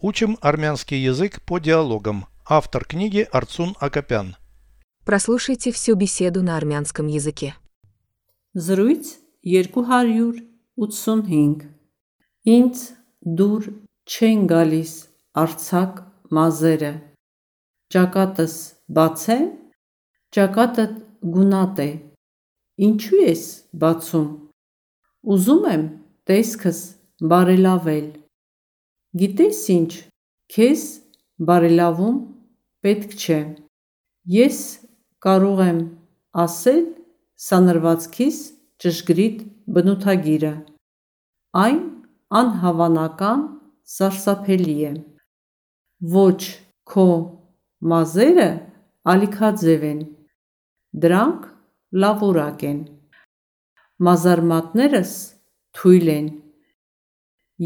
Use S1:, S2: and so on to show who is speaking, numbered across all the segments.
S1: Учим армянский язык по диалогам. Автор книги Арцун Акопян.
S2: Прослушайте всю беседу на армянском языке.
S3: Զրույց 285 Ինձ դուր չեն գալիս արցակ մազերը Ճակատս բաց է Ճակատդ գունատ է Ինչու ես բացում Ուզում եմ տեսքս բարելավել Գիտես ինչ քեզ բարելավում պետք չէ Ես կարող եմ ասել սանրվածքիս ճշգրիտ բնութագիրը Այն անհավանական սարսափելի է Ոչ քո մազերը ալիքաձև են Դրանք լավորակ են Մազարմատներս թույլ են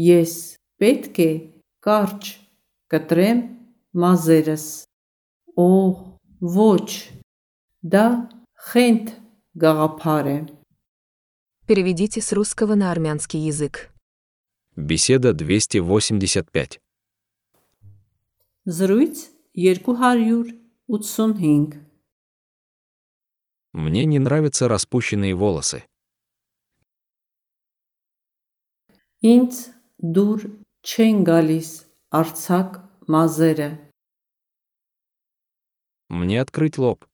S3: Ես պետք է կարճ կտրեմ մազերս Օհ ոչ դա խենթ գաղափար է
S2: Переведите с русского на армянский язык.
S4: Беседа 285.
S3: Զրույց 285
S4: Мне не нравятся распущенные волосы.
S3: Ինձ դուր չեն գալիս արցակ մազերը
S4: Мне открыть лоб.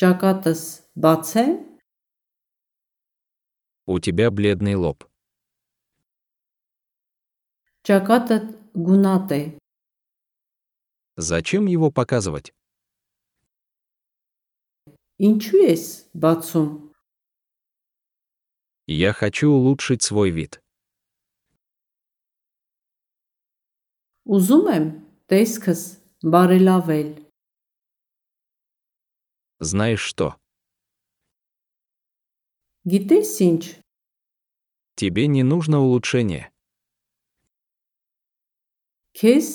S3: Ճակատս բաց է
S4: У тебя бледный лоб.
S3: Ճակատդ գունատ է
S4: Зачем его показывать?
S3: Ինչու ես բացում
S4: Я хочу улучшить свой вид.
S3: Ուզում եմ տեսքս բարելավել
S4: Знаешь что?
S3: Գիտես ինչ
S4: Тебе не нужно улучшение.
S3: քեզ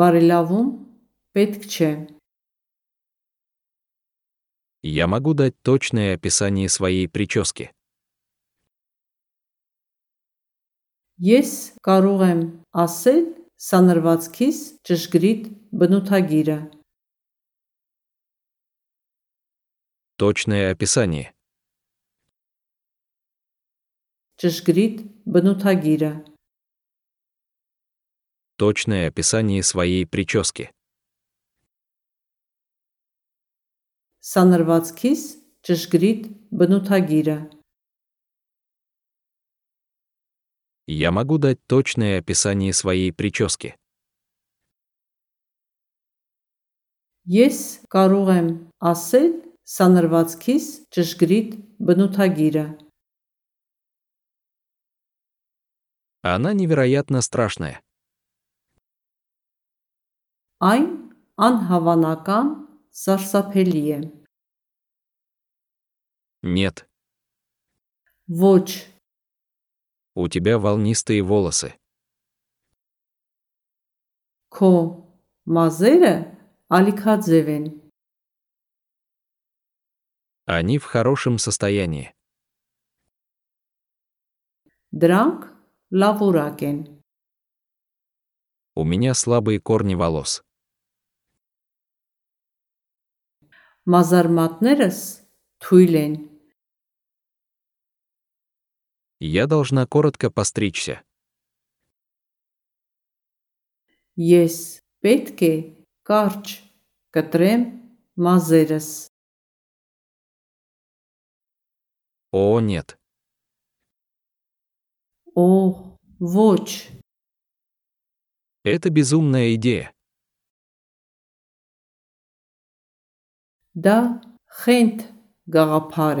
S3: բարելավում պետք չէ
S4: Я могу дать точное описание своей прически.
S3: Ես կարող եմ ասել սանրվածքիս ճշգրիտ բնութագիրը
S4: Точное описание.
S3: ճշգրիտ բնութագիրը
S4: Точное описание своей прически.
S3: սանրվածքիս ճշգրիտ բնութագիրը
S4: Я могу дать точное описание своей прически.
S3: Ես կարող եմ ասել սանրվածքիս ճշգրիտ բնութագիրը
S4: Она невероятно страшная.
S3: Այն անհավանական սարսափելի է
S4: Нет,
S3: Ոչ
S4: у тебя волнистые волосы.
S3: քո մազերը ալիքաձև են
S4: Они в хорошем состоянии.
S3: Դրանք լավորակ են
S4: У меня слабые корни волос.
S3: Մազարմատներս թույլ են
S4: Я должна коротко постричься.
S3: Ես պետք է կարճ կտրեմ մազերս
S4: О, нет.
S3: Օհ ոչ
S4: Это безумная идея.
S3: դա խենթ գաղափար